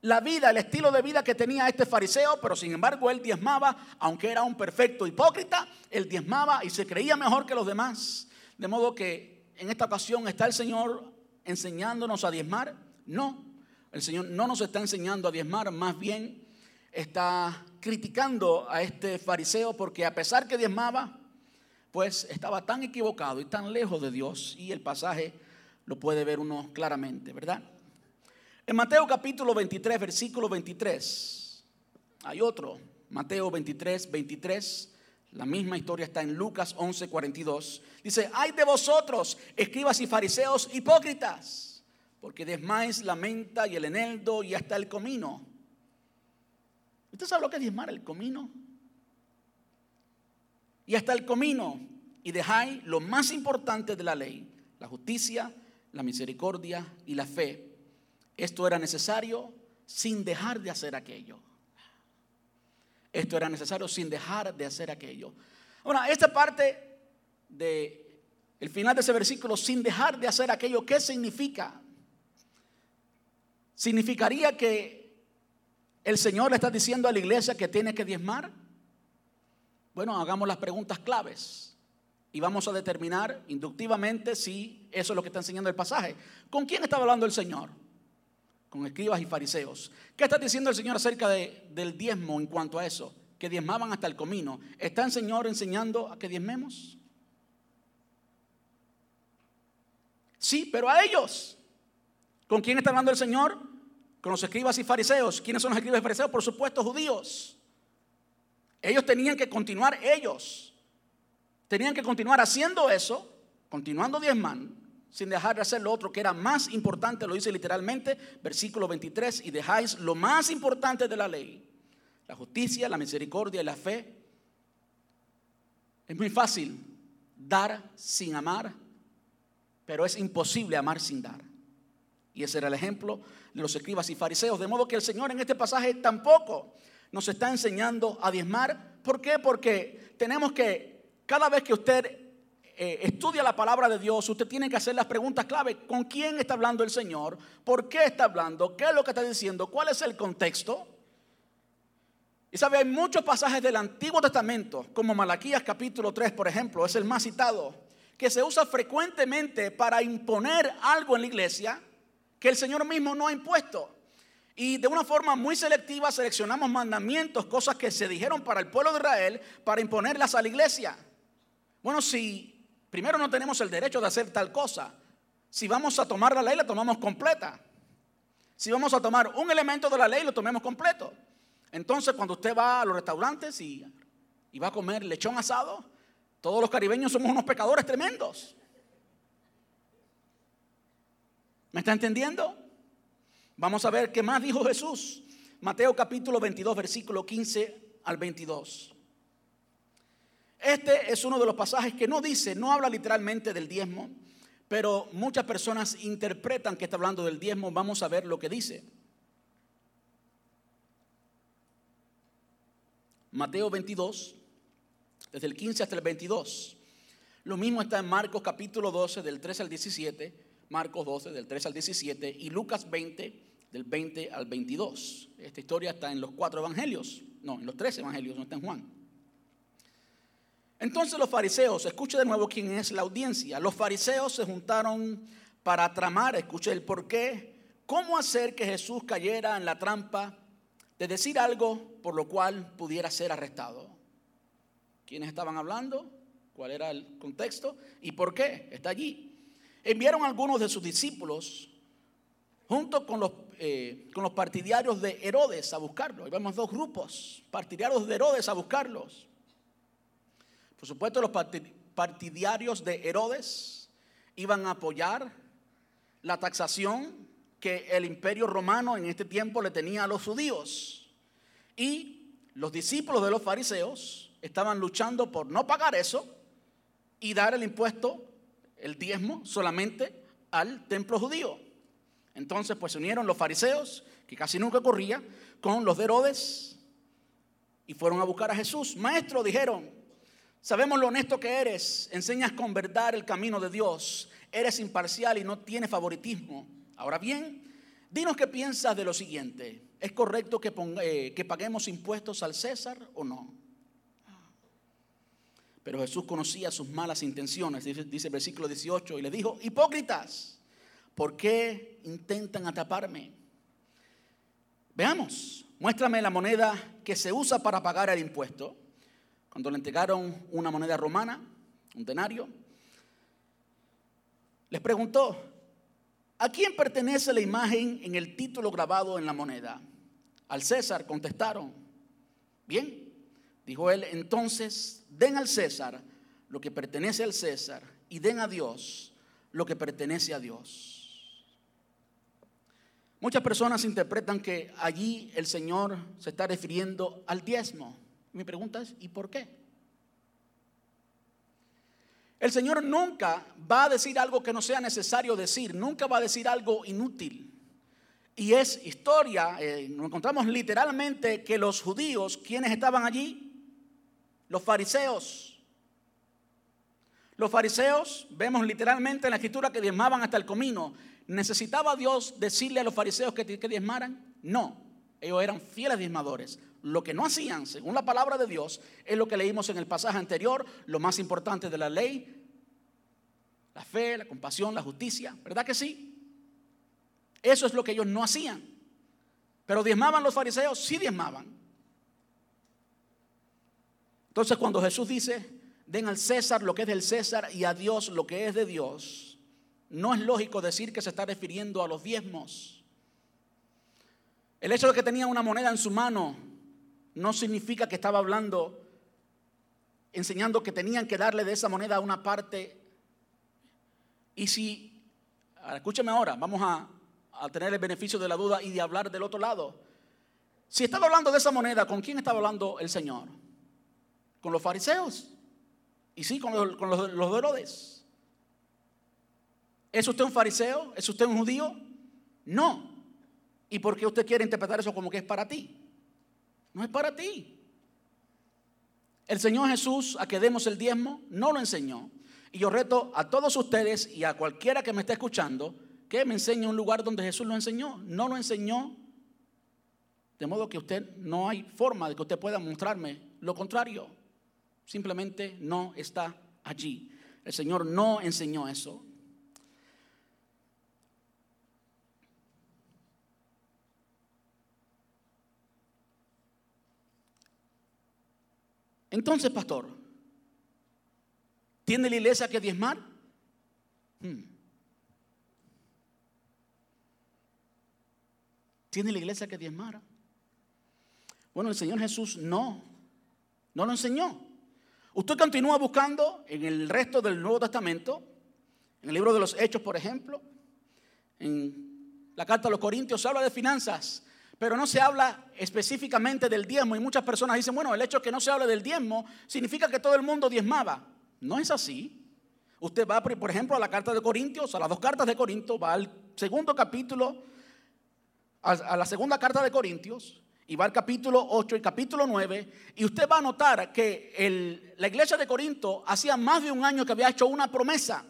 la vida, el estilo de vida que tenía este fariseo, pero sin embargo él diezmaba, aunque era un perfecto hipócrita, él diezmaba y se creía mejor que los demás. De modo que en esta ocasión está el Señor enseñándonos a diezmar? No, el Señor no nos está enseñando a diezmar, más bien está criticando a este fariseo porque a pesar que diezmaba, pues estaba tan equivocado y tan lejos de Dios y el pasaje lo puede ver uno claramente, ¿verdad? En Mateo capítulo 23, versículo 23, hay otro, Mateo 23, 23, la misma historia está en Lucas 11:42. Dice, hay de vosotros, escribas y fariseos hipócritas, porque desmáis la menta y el eneldo y hasta el comino. ¿Usted sabe lo que es diezmar el comino? Y hasta el comino. Y dejáis lo más importante de la ley, la justicia, la misericordia y la fe. Esto era necesario sin dejar de hacer aquello. Esto era necesario sin dejar de hacer aquello. Ahora, esta parte de el final de ese versículo, sin dejar de hacer aquello, ¿qué significa? ¿Significaría que el Señor le está diciendo a la iglesia que tiene que diezmar? Bueno, hagamos las preguntas claves y vamos a determinar inductivamente si eso es lo que está enseñando el pasaje. ¿Con quién estaba hablando el Señor? con escribas y fariseos. ¿Qué está diciendo el Señor acerca de, del diezmo en cuanto a eso? Que diezmaban hasta el comino. ¿Está el Señor enseñando a que diezmemos? Sí, pero a ellos. ¿Con quién está hablando el Señor? Con los escribas y fariseos. ¿Quiénes son los escribas y fariseos? Por supuesto, judíos. Ellos tenían que continuar ellos tenían que continuar haciendo eso, continuando diezmando, sin dejar de hacer lo otro que era más importante, lo dice literalmente, versículo 23, y dejáis lo más importante de la ley, la justicia, la misericordia y la fe. Es muy fácil dar sin amar, pero es imposible amar sin dar. Y ese era el ejemplo los escribas y fariseos. De modo que el Señor en este pasaje tampoco nos está enseñando a diezmar. ¿Por qué? Porque tenemos que cada vez que usted eh, estudia la palabra de Dios, usted tiene que hacer las preguntas clave. ¿Con quién está hablando el Señor? ¿Por qué está hablando? ¿Qué es lo que está diciendo? ¿Cuál es el contexto? Y sabe, hay muchos pasajes del Antiguo Testamento, como Malaquías capítulo 3, por ejemplo, es el más citado, que se usa frecuentemente para imponer algo en la iglesia que el Señor mismo no ha impuesto. Y de una forma muy selectiva seleccionamos mandamientos, cosas que se dijeron para el pueblo de Israel, para imponerlas a la iglesia. Bueno, si primero no tenemos el derecho de hacer tal cosa, si vamos a tomar la ley, la tomamos completa. Si vamos a tomar un elemento de la ley, lo tomemos completo. Entonces, cuando usted va a los restaurantes y, y va a comer lechón asado, todos los caribeños somos unos pecadores tremendos. ¿Me está entendiendo? Vamos a ver qué más dijo Jesús. Mateo capítulo 22, versículo 15 al 22. Este es uno de los pasajes que no dice, no habla literalmente del diezmo, pero muchas personas interpretan que está hablando del diezmo. Vamos a ver lo que dice. Mateo 22, desde el 15 hasta el 22. Lo mismo está en Marcos capítulo 12, del 3 al 17, Marcos 12, del 3 al 17, y Lucas 20, del 20 al 22. Esta historia está en los cuatro evangelios, no, en los tres evangelios, no está en Juan. Entonces los fariseos, escuche de nuevo quién es la audiencia. Los fariseos se juntaron para tramar, escuche el por qué, cómo hacer que Jesús cayera en la trampa de decir algo por lo cual pudiera ser arrestado. ¿Quiénes estaban hablando? ¿Cuál era el contexto? ¿Y por qué? Está allí. Enviaron a algunos de sus discípulos junto con los, eh, con los partidarios de Herodes a buscarlo. Y vemos dos grupos, partidarios de Herodes a buscarlos. Por supuesto, los partidarios de Herodes iban a apoyar la taxación que el imperio romano en este tiempo le tenía a los judíos. Y los discípulos de los fariseos estaban luchando por no pagar eso y dar el impuesto, el diezmo, solamente al templo judío. Entonces, pues se unieron los fariseos, que casi nunca corría, con los de Herodes y fueron a buscar a Jesús. Maestro, dijeron, Sabemos lo honesto que eres, enseñas con verdad el camino de Dios, eres imparcial y no tienes favoritismo. Ahora bien, dinos qué piensas de lo siguiente. ¿Es correcto que, eh, que paguemos impuestos al César o no? Pero Jesús conocía sus malas intenciones, dice, el versículo 18, y le dijo, hipócritas, ¿por qué intentan ataparme? Veamos, muéstrame la moneda que se usa para pagar el impuesto cuando le entregaron una moneda romana, un denario, les preguntó, ¿a quién pertenece la imagen en el título grabado en la moneda? Al César contestaron, bien, dijo él, entonces den al César lo que pertenece al César y den a Dios lo que pertenece a Dios. Muchas personas interpretan que allí el Señor se está refiriendo al diezmo. Mi pregunta es, ¿y por qué? El Señor nunca va a decir algo que no sea necesario decir, nunca va a decir algo inútil. Y es historia, eh, nos encontramos literalmente que los judíos, quienes estaban allí, los fariseos, los fariseos, vemos literalmente en la escritura que diezmaban hasta el comino. ¿Necesitaba Dios decirle a los fariseos que, que diezmaran? No, ellos eran fieles diezmadores. Lo que no hacían, según la palabra de Dios, es lo que leímos en el pasaje anterior, lo más importante de la ley, la fe, la compasión, la justicia, ¿verdad que sí? Eso es lo que ellos no hacían. Pero diezmaban los fariseos, sí diezmaban. Entonces cuando Jesús dice, den al César lo que es del César y a Dios lo que es de Dios, no es lógico decir que se está refiriendo a los diezmos. El hecho de que tenía una moneda en su mano no significa que estaba hablando enseñando que tenían que darle de esa moneda una parte. Y si, escúchame ahora, vamos a, a tener el beneficio de la duda y de hablar del otro lado. Si estaba hablando de esa moneda, ¿con quién estaba hablando el Señor? Con los fariseos. Y sí, con los, con los, los de Herodes. ¿Es usted un fariseo? ¿Es usted un judío? No. ¿Y por qué usted quiere interpretar eso como que es para ti? No es para ti. El Señor Jesús, a que demos el diezmo, no lo enseñó. Y yo reto a todos ustedes y a cualquiera que me esté escuchando que me enseñe un lugar donde Jesús lo enseñó. No lo enseñó. De modo que usted no hay forma de que usted pueda mostrarme lo contrario. Simplemente no está allí. El Señor no enseñó eso. Entonces, pastor, ¿tiene la iglesia que diezmar? Hmm. ¿Tiene la iglesia que diezmar? Bueno, el Señor Jesús no, no lo enseñó. Usted continúa buscando en el resto del Nuevo Testamento, en el libro de los Hechos, por ejemplo, en la carta a los Corintios, se habla de finanzas pero no se habla específicamente del diezmo. Y muchas personas dicen, bueno, el hecho de que no se hable del diezmo significa que todo el mundo diezmaba. No es así. Usted va, por ejemplo, a la carta de Corintios, a las dos cartas de Corintios, va al segundo capítulo, a la segunda carta de Corintios, y va al capítulo 8 y capítulo 9, y usted va a notar que la iglesia de Corinto hacía más de un año que había hecho una promesa.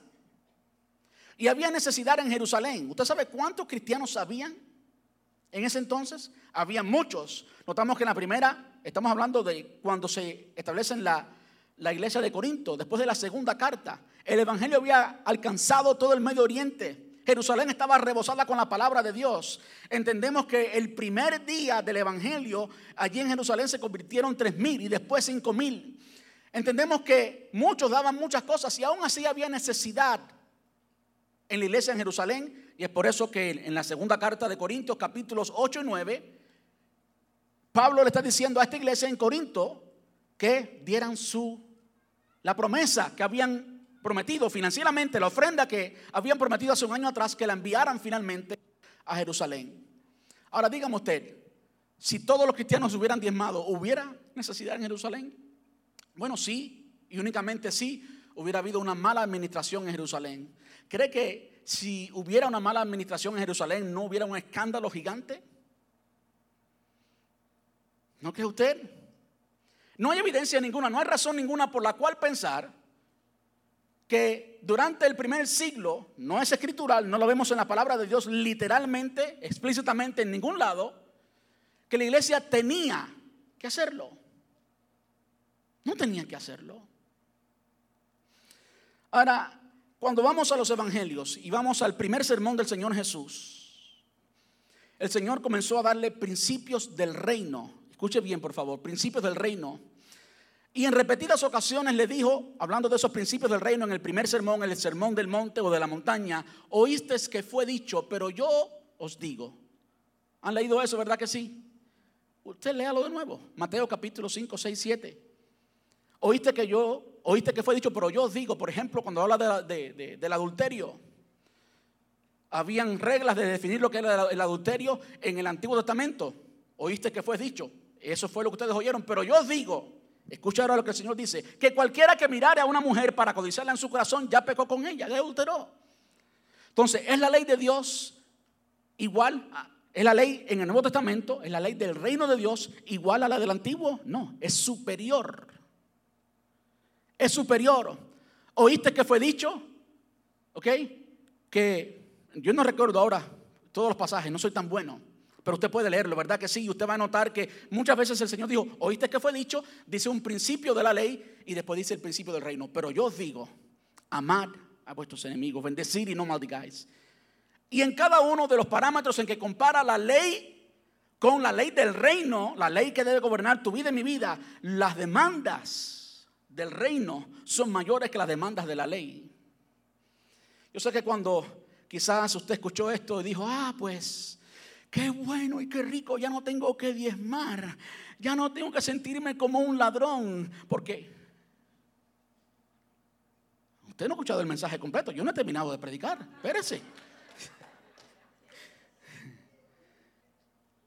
Y había necesidad en Jerusalén. ¿Usted sabe cuántos cristianos sabían en ese entonces había muchos. Notamos que en la primera, estamos hablando de cuando se establece la, la iglesia de Corinto, después de la segunda carta, el Evangelio había alcanzado todo el Medio Oriente. Jerusalén estaba rebosada con la palabra de Dios. Entendemos que el primer día del Evangelio, allí en Jerusalén se convirtieron tres mil y después cinco mil. Entendemos que muchos daban muchas cosas y aún así había necesidad en la iglesia en Jerusalén y es por eso que en la segunda carta de Corintios, capítulos 8 y 9, Pablo le está diciendo a esta iglesia en Corinto que dieran su la promesa que habían prometido financieramente, la ofrenda que habían prometido hace un año atrás, que la enviaran finalmente a Jerusalén. Ahora dígame usted, si todos los cristianos hubieran diezmado, ¿hubiera necesidad en Jerusalén? Bueno, sí, y únicamente sí, hubiera habido una mala administración en Jerusalén. ¿Cree que si hubiera una mala administración en Jerusalén, no hubiera un escándalo gigante? ¿No cree usted? No hay evidencia ninguna, no hay razón ninguna por la cual pensar que durante el primer siglo, no es escritural, no lo vemos en la palabra de Dios literalmente, explícitamente en ningún lado, que la iglesia tenía que hacerlo. No tenía que hacerlo. Ahora, cuando vamos a los evangelios y vamos al primer sermón del Señor Jesús, el Señor comenzó a darle principios del reino. Escuche bien, por favor, principios del reino. Y en repetidas ocasiones le dijo, hablando de esos principios del reino en el primer sermón, en el sermón del monte o de la montaña, oíste que fue dicho, pero yo os digo. ¿Han leído eso, verdad que sí? Usted léalo de nuevo. Mateo capítulo 5, 6, 7. Oíste que yo oíste que fue dicho, pero yo os digo, por ejemplo, cuando habla del adulterio, habían reglas de definir lo que era el adulterio en el Antiguo Testamento. Oíste que fue dicho, eso fue lo que ustedes oyeron, pero yo os digo, escucha ahora lo que el Señor dice, que cualquiera que mirare a una mujer para codiciarla en su corazón ya pecó con ella, ya adulteró. Entonces, ¿es la ley de Dios igual? ¿Es la ley en el Nuevo Testamento? ¿Es la ley del reino de Dios igual a la del Antiguo? No, es superior es superior. ¿Oíste que fue dicho? ¿Ok? Que yo no recuerdo ahora todos los pasajes, no soy tan bueno. Pero usted puede leerlo, ¿verdad que sí? Usted va a notar que muchas veces el Señor dijo, oíste que fue dicho, dice un principio de la ley y después dice el principio del reino. Pero yo os digo, amad a vuestros enemigos, bendecir y no maldigáis. Y en cada uno de los parámetros en que compara la ley con la ley del reino, la ley que debe gobernar tu vida y mi vida, las demandas del reino son mayores que las demandas de la ley. Yo sé que cuando quizás usted escuchó esto y dijo, ah, pues, qué bueno y qué rico, ya no tengo que diezmar, ya no tengo que sentirme como un ladrón, porque Usted no ha escuchado el mensaje completo. Yo no he terminado de predicar. Espérese.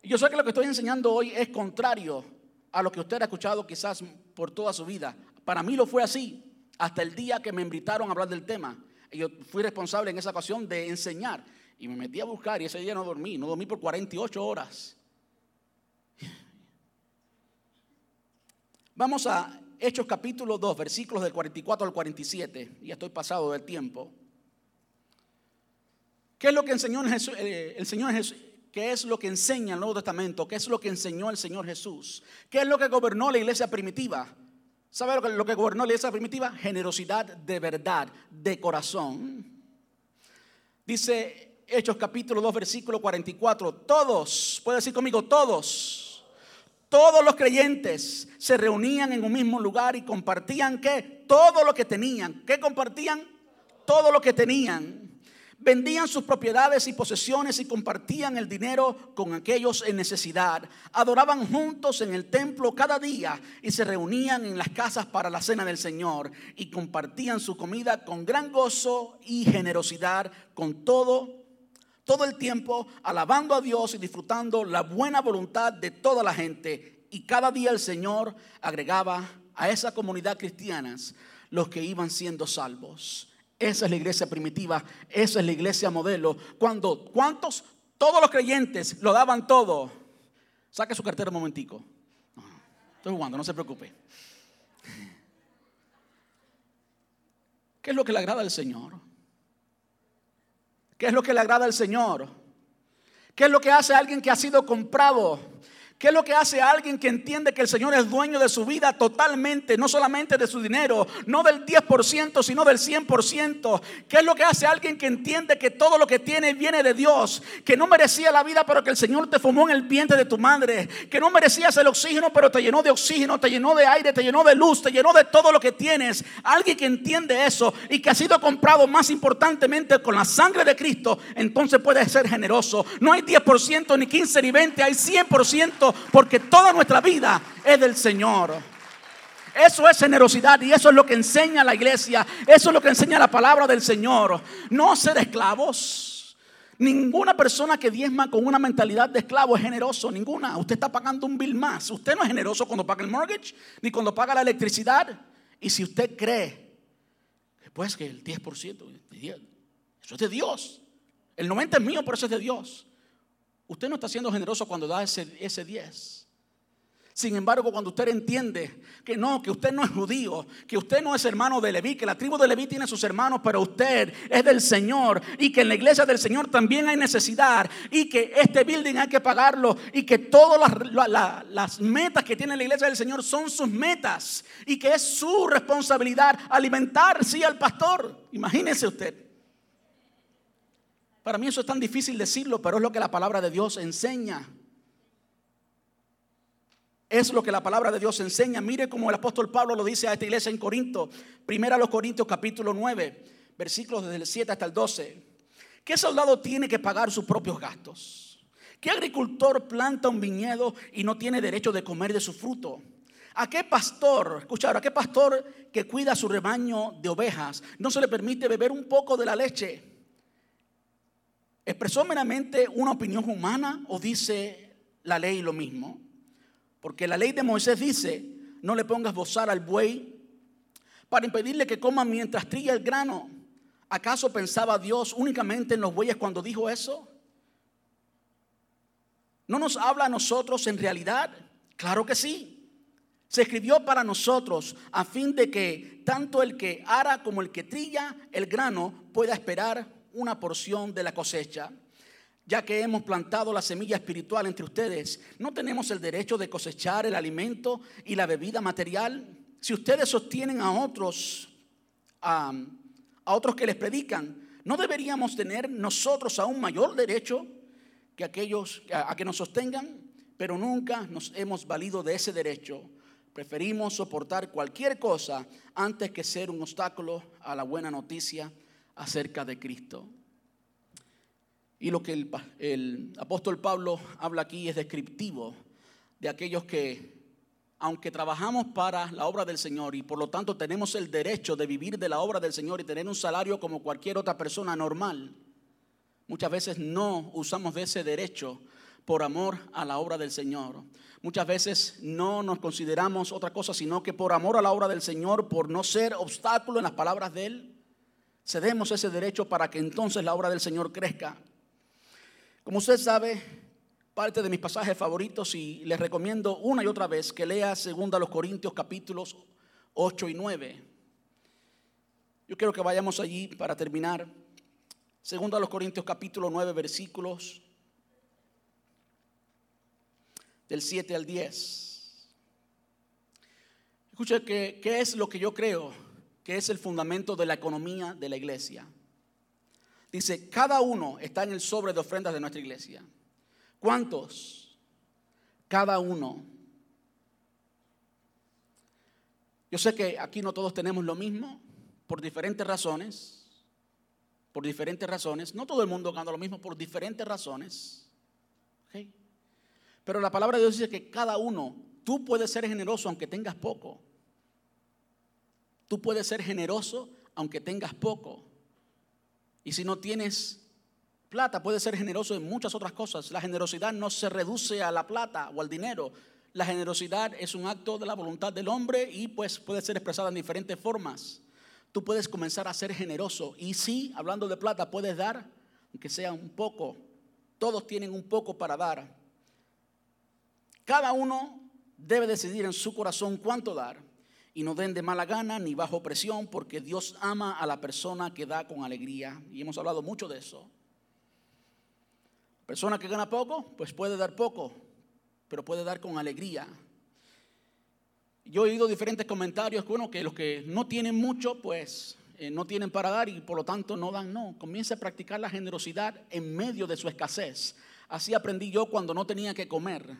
Yo sé que lo que estoy enseñando hoy es contrario a lo que usted ha escuchado quizás por toda su vida. Para mí lo fue así hasta el día que me invitaron a hablar del tema. Yo fui responsable en esa ocasión de enseñar. Y me metí a buscar y ese día no dormí. No dormí por 48 horas. Vamos a Hechos capítulo 2, versículos del 44 al 47. Ya estoy pasado del tiempo. ¿Qué es lo que enseñó eh, el Señor Jesús? ¿Qué es lo que enseña el Nuevo Testamento? ¿Qué es lo que enseñó el Señor Jesús? ¿Qué es lo que gobernó la iglesia primitiva? ¿Sabe lo que gobernó la iglesia primitiva? Generosidad de verdad, de corazón. Dice Hechos capítulo 2, versículo 44. Todos, puede decir conmigo, todos, todos los creyentes se reunían en un mismo lugar y compartían qué? Todo lo que tenían. ¿Qué compartían? Todo lo que tenían. Vendían sus propiedades y posesiones y compartían el dinero con aquellos en necesidad. Adoraban juntos en el templo cada día y se reunían en las casas para la cena del Señor y compartían su comida con gran gozo y generosidad con todo todo el tiempo alabando a Dios y disfrutando la buena voluntad de toda la gente. Y cada día el Señor agregaba a esa comunidad cristiana los que iban siendo salvos. Esa es la iglesia primitiva, esa es la iglesia modelo. Cuando, ¿cuántos? Todos los creyentes lo daban todo. Saque su cartera un momentico. estoy jugando, no se preocupe. ¿Qué es lo que le agrada al Señor? ¿Qué es lo que le agrada al Señor? ¿Qué es lo que hace alguien que ha sido comprado? ¿Qué es lo que hace alguien que entiende que el Señor es dueño de su vida totalmente, no solamente de su dinero, no del 10%, sino del 100%? ¿Qué es lo que hace alguien que entiende que todo lo que tiene viene de Dios? Que no merecía la vida, pero que el Señor te formó en el vientre de tu madre. Que no merecías el oxígeno, pero te llenó de oxígeno, te llenó de aire, te llenó de luz, te llenó de todo lo que tienes. Alguien que entiende eso y que ha sido comprado más importantemente con la sangre de Cristo, entonces puede ser generoso. No hay 10%, ni 15, ni 20, hay 100% porque toda nuestra vida es del Señor. Eso es generosidad y eso es lo que enseña la iglesia. Eso es lo que enseña la palabra del Señor. No ser esclavos. Ninguna persona que diezma con una mentalidad de esclavo es generoso. Ninguna. Usted está pagando un bill más. Usted no es generoso cuando paga el mortgage ni cuando paga la electricidad. Y si usted cree, pues que el 10%, eso es de Dios. El 90% es mío, pero eso es de Dios. Usted no está siendo generoso cuando da ese, ese 10. Sin embargo, cuando usted entiende que no, que usted no es judío, que usted no es hermano de Leví, que la tribu de Leví tiene sus hermanos, pero usted es del Señor y que en la iglesia del Señor también hay necesidad y que este building hay que pagarlo y que todas las, las metas que tiene la iglesia del Señor son sus metas y que es su responsabilidad alimentar, sí, al pastor. Imagínese usted. Para mí eso es tan difícil decirlo, pero es lo que la palabra de Dios enseña. Es lo que la palabra de Dios enseña. Mire como el apóstol Pablo lo dice a esta iglesia en Corinto. Primera a los Corintios capítulo 9, versículos desde el 7 hasta el 12. ¿Qué soldado tiene que pagar sus propios gastos? ¿Qué agricultor planta un viñedo y no tiene derecho de comer de su fruto? ¿A qué pastor, escucha a qué pastor que cuida su rebaño de ovejas no se le permite beber un poco de la leche? ¿Expresó meramente una opinión humana o dice la ley lo mismo? Porque la ley de Moisés dice, no le pongas bozar al buey para impedirle que coma mientras trilla el grano. ¿Acaso pensaba Dios únicamente en los bueyes cuando dijo eso? ¿No nos habla a nosotros en realidad? Claro que sí. Se escribió para nosotros a fin de que tanto el que ara como el que trilla el grano pueda esperar una porción de la cosecha. Ya que hemos plantado la semilla espiritual entre ustedes, ¿no tenemos el derecho de cosechar el alimento y la bebida material? Si ustedes sostienen a otros, a, otros que les predican, ¿no deberíamos tener nosotros aún mayor derecho que aquellos a que nos sostengan? Pero nunca nos hemos valido de ese derecho. Preferimos soportar cualquier cosa antes que ser un obstáculo a la buena noticia acerca de Cristo. Y lo que el, apóstol Pablo habla aquí es descriptivo de aquellos que aunque trabajamos para la obra del Señor y por lo tanto tenemos el derecho de vivir de la obra del Señor y tener un salario como cualquier otra persona normal, muchas veces no usamos de ese derecho por amor a la obra del Señor. Muchas veces no nos consideramos otra cosa, sino que por amor a la obra del Señor, por no ser obstáculo en las palabras de Él, cedemos ese derecho para que entonces la obra del Señor crezca. Como usted sabe, parte de mis pasajes favoritos y les recomiendo una y otra vez que lea 2 Corintios capítulos 8 y 9. Yo quiero que vayamos allí para terminar. 2 Corintios capítulo 9 versículos del 7 al 10. Escucha que, qué es lo que yo creo que es el fundamento de la economía de la iglesia. Dice, cada uno está en el sobre de ofrendas de nuestra iglesia. ¿Cuántos? Cada uno. Yo sé que aquí no todos tenemos lo mismo por diferentes razones. Por diferentes razones. No todo el mundo gana lo mismo por diferentes razones. Pero la palabra de Dios dice que cada uno, tú puedes ser generoso aunque tengas poco. Tú puedes ser generoso aunque tengas poco. Y si no tienes plata, puedes ser generoso en muchas otras cosas. La generosidad no se reduce a la plata o al dinero. La generosidad es un acto de la voluntad del hombre y pues puede ser expresada en diferentes formas. Tú puedes comenzar a ser generoso y sí, hablando de plata, puedes dar, aunque sea un poco. Todos tienen un poco para dar. Cada uno debe decidir en su corazón cuánto dar y no den de mala gana ni bajo presión porque Dios ama a la persona que da con alegría. Y hemos hablado mucho de eso. Persona que gana poco, pues puede dar poco, pero puede dar con alegría. Yo he oído diferentes comentarios, bueno, que los que no tienen mucho, pues eh, no tienen para dar y por lo tanto no dan. No, comience a practicar la generosidad en medio de su escasez. Así aprendí yo cuando no tenía que comer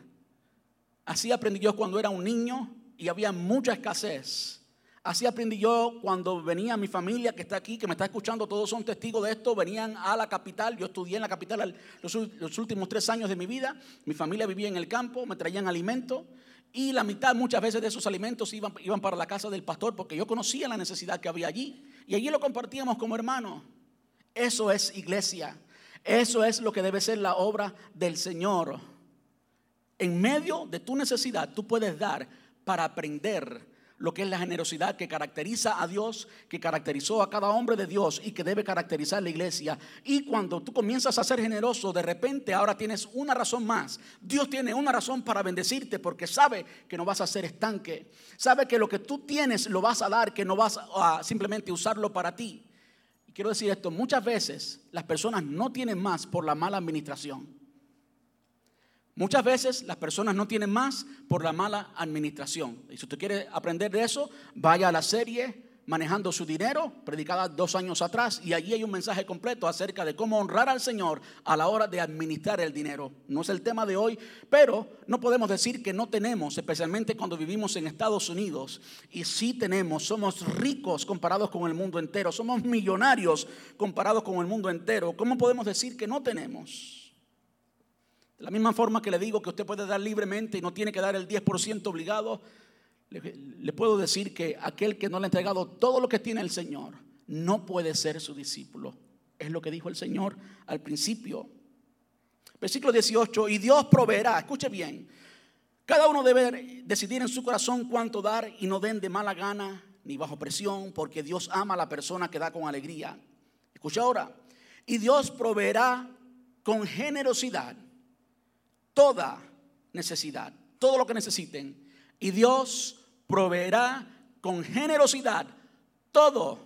Así aprendí yo cuando era un niño y había mucha escasez. Así aprendí yo cuando venía mi familia que está aquí, que me está escuchando, todos son testigos de esto, venían a la capital, yo estudié en la capital los, últimos tres años de mi vida, mi familia vivía en el campo, me traían alimento y la mitad muchas veces de esos alimentos iban, iban para la casa del pastor porque yo conocía la necesidad que había allí y allí lo compartíamos como hermanos. Eso es iglesia, eso es lo que debe ser la obra del Señor en medio de tu necesidad, tú puedes dar para aprender lo que es la generosidad que caracteriza a Dios, que caracterizó a cada hombre de Dios y que debe caracterizar la iglesia. Y cuando tú comienzas a ser generoso, de repente ahora tienes una razón más. Dios tiene una razón para bendecirte porque sabe que no vas a ser estanque. Sabe que lo que tú tienes lo vas a dar, que no vas a simplemente usarlo para ti. Y quiero decir esto, muchas veces las personas no tienen más por la mala administración. Muchas veces las personas no tienen más por la mala administración. Y si usted quiere aprender de eso, vaya a la serie Manejando su dinero, predicada dos años atrás, y allí hay un mensaje completo acerca de cómo honrar al Señor a la hora de administrar el dinero. No es el tema de hoy, pero no podemos decir que no tenemos, especialmente cuando vivimos en Estados Unidos. Y sí tenemos, somos ricos comparados con el mundo entero, somos millonarios comparados con el mundo entero. ¿Cómo podemos decir que no tenemos? De la misma forma que le digo que usted puede dar libremente y no tiene que dar el 10% obligado, le, puedo decir que aquel que no le ha entregado todo lo que tiene el Señor no puede ser su discípulo. Es lo que dijo el Señor al principio. Versículo 18, y Dios proveerá, escuche bien, cada uno debe decidir en su corazón cuánto dar y no den de mala gana ni bajo presión, porque Dios ama a la persona que da con alegría. Escucha ahora, y Dios proveerá con generosidad toda necesidad, todo lo que necesiten. Y Dios proveerá con generosidad todo.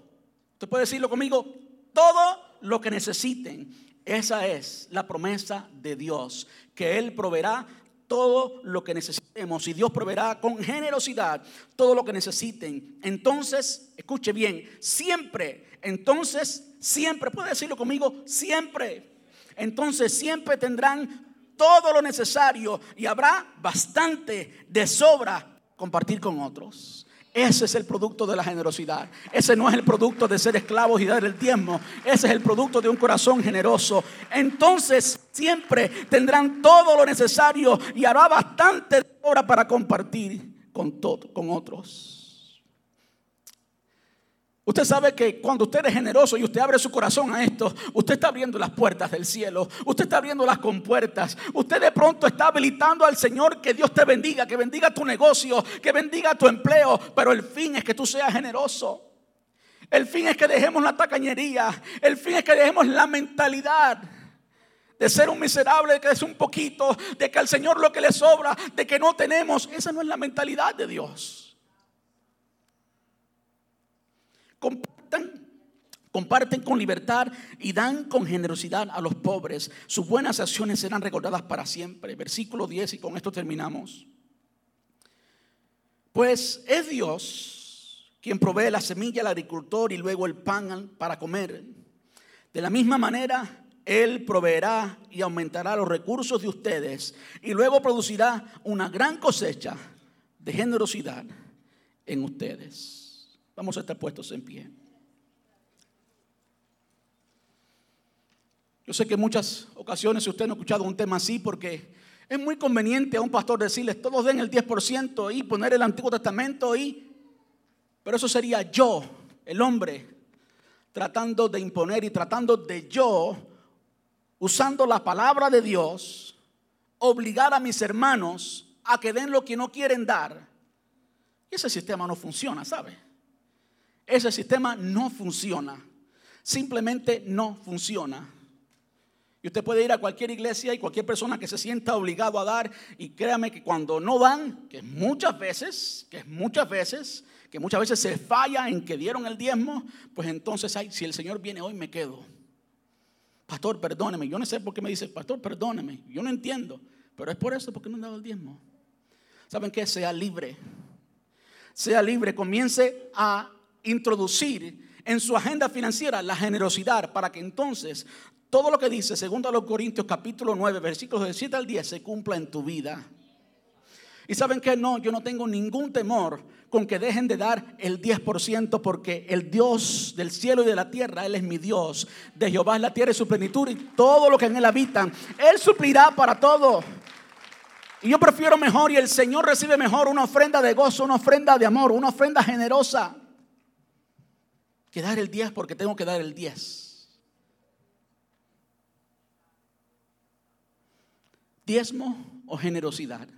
Usted puede decirlo conmigo, todo lo que necesiten. Esa es la promesa de Dios, que Él proveerá todo lo que necesitemos y Dios proveerá con generosidad todo lo que necesiten. Entonces, escuche bien, siempre, entonces, siempre, puede decirlo conmigo, siempre. Entonces siempre tendrán todo lo necesario y habrá bastante de sobra compartir con otros. Ese es el producto de la generosidad. Ese no es el producto de ser esclavos y dar el diezmo. Ese es el producto de un corazón generoso. Entonces siempre tendrán todo lo necesario y habrá bastante de sobra para compartir con, con otros. Usted sabe que cuando usted es generoso y usted abre su corazón a esto, usted está abriendo las puertas del cielo, usted está abriendo las compuertas, usted de pronto está habilitando al Señor que Dios te bendiga, que bendiga tu negocio, que bendiga tu empleo, pero el fin es que tú seas generoso. El fin es que dejemos la tacañería, el fin es que dejemos la mentalidad de ser un miserable, de que es un poquito, de que al Señor lo que le sobra, de que no tenemos. Esa no es la mentalidad de Dios. Compartan, comparten con libertad y dan con generosidad a los pobres. Sus buenas acciones serán recordadas para siempre. Versículo 10 y con esto terminamos. Pues es Dios quien provee la semilla al agricultor y luego el pan para comer. De la misma manera, Él proveerá y aumentará los recursos de ustedes y luego producirá una gran cosecha de generosidad en ustedes. Vamos a estar puestos en pie. Yo sé que en muchas ocasiones usted no ha escuchado un tema así porque es muy conveniente a un pastor decirles todos den el 10% y poner el Antiguo Testamento y... Pero eso sería yo, el hombre, tratando de imponer y tratando de yo, usando la palabra de Dios, obligar a mis hermanos a que den lo que no quieren dar. Y ese sistema no funciona, ¿sabe? Ese sistema no funciona. Simplemente no funciona. Y usted puede ir a cualquier iglesia y cualquier persona que se sienta obligado a dar y créame que cuando no dan, que muchas veces, que muchas veces, que muchas veces se falla en que dieron el diezmo, pues entonces ay, si el Señor viene hoy me quedo. Pastor, perdóneme. Yo no sé por qué me dice, pastor, perdóneme. Yo no entiendo, pero es por eso porque no han dado el diezmo. ¿Saben qué? Sea libre. Sea libre, comience a introducir en su agenda financiera la generosidad para que entonces todo lo que dice, segundo a los Corintios capítulo 9, versículos de 7 al 10, se cumpla en tu vida. Y saben que no, yo no tengo ningún temor con que dejen de dar el 10% porque el Dios del cielo y de la tierra, Él es mi Dios. De Jehová es la tierra y su plenitud y todo lo que en Él habitan. Él suplirá para todo. Y yo prefiero mejor y el Señor recibe mejor una ofrenda de gozo, una ofrenda de amor, una ofrenda generosa que dar el 10 porque tengo que dar el 10. Diezmo o generosidad.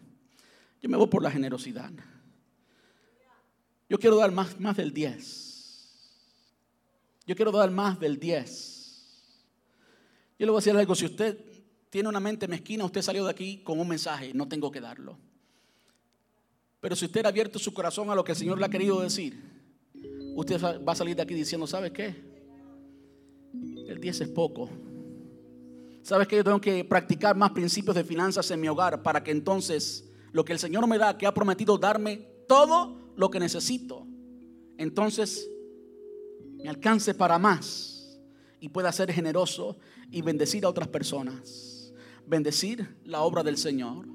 Yo me voy por la generosidad. Yo quiero dar más, más del 10. Yo quiero dar más del 10. Yo le voy a decir algo, si usted tiene una mente mezquina, usted salió de aquí con un mensaje, no tengo que darlo. Pero si usted ha abierto su corazón a lo que el Señor le ha querido decir, usted va a salir de aquí diciendo, ¿sabes qué? El 10 es poco. ¿Sabes qué? Yo tengo que practicar más principios de finanzas en mi hogar para que entonces lo que el Señor me da, que ha prometido darme todo lo que necesito, entonces me alcance para más y pueda ser generoso y bendecir a otras personas. Bendecir la obra del Señor.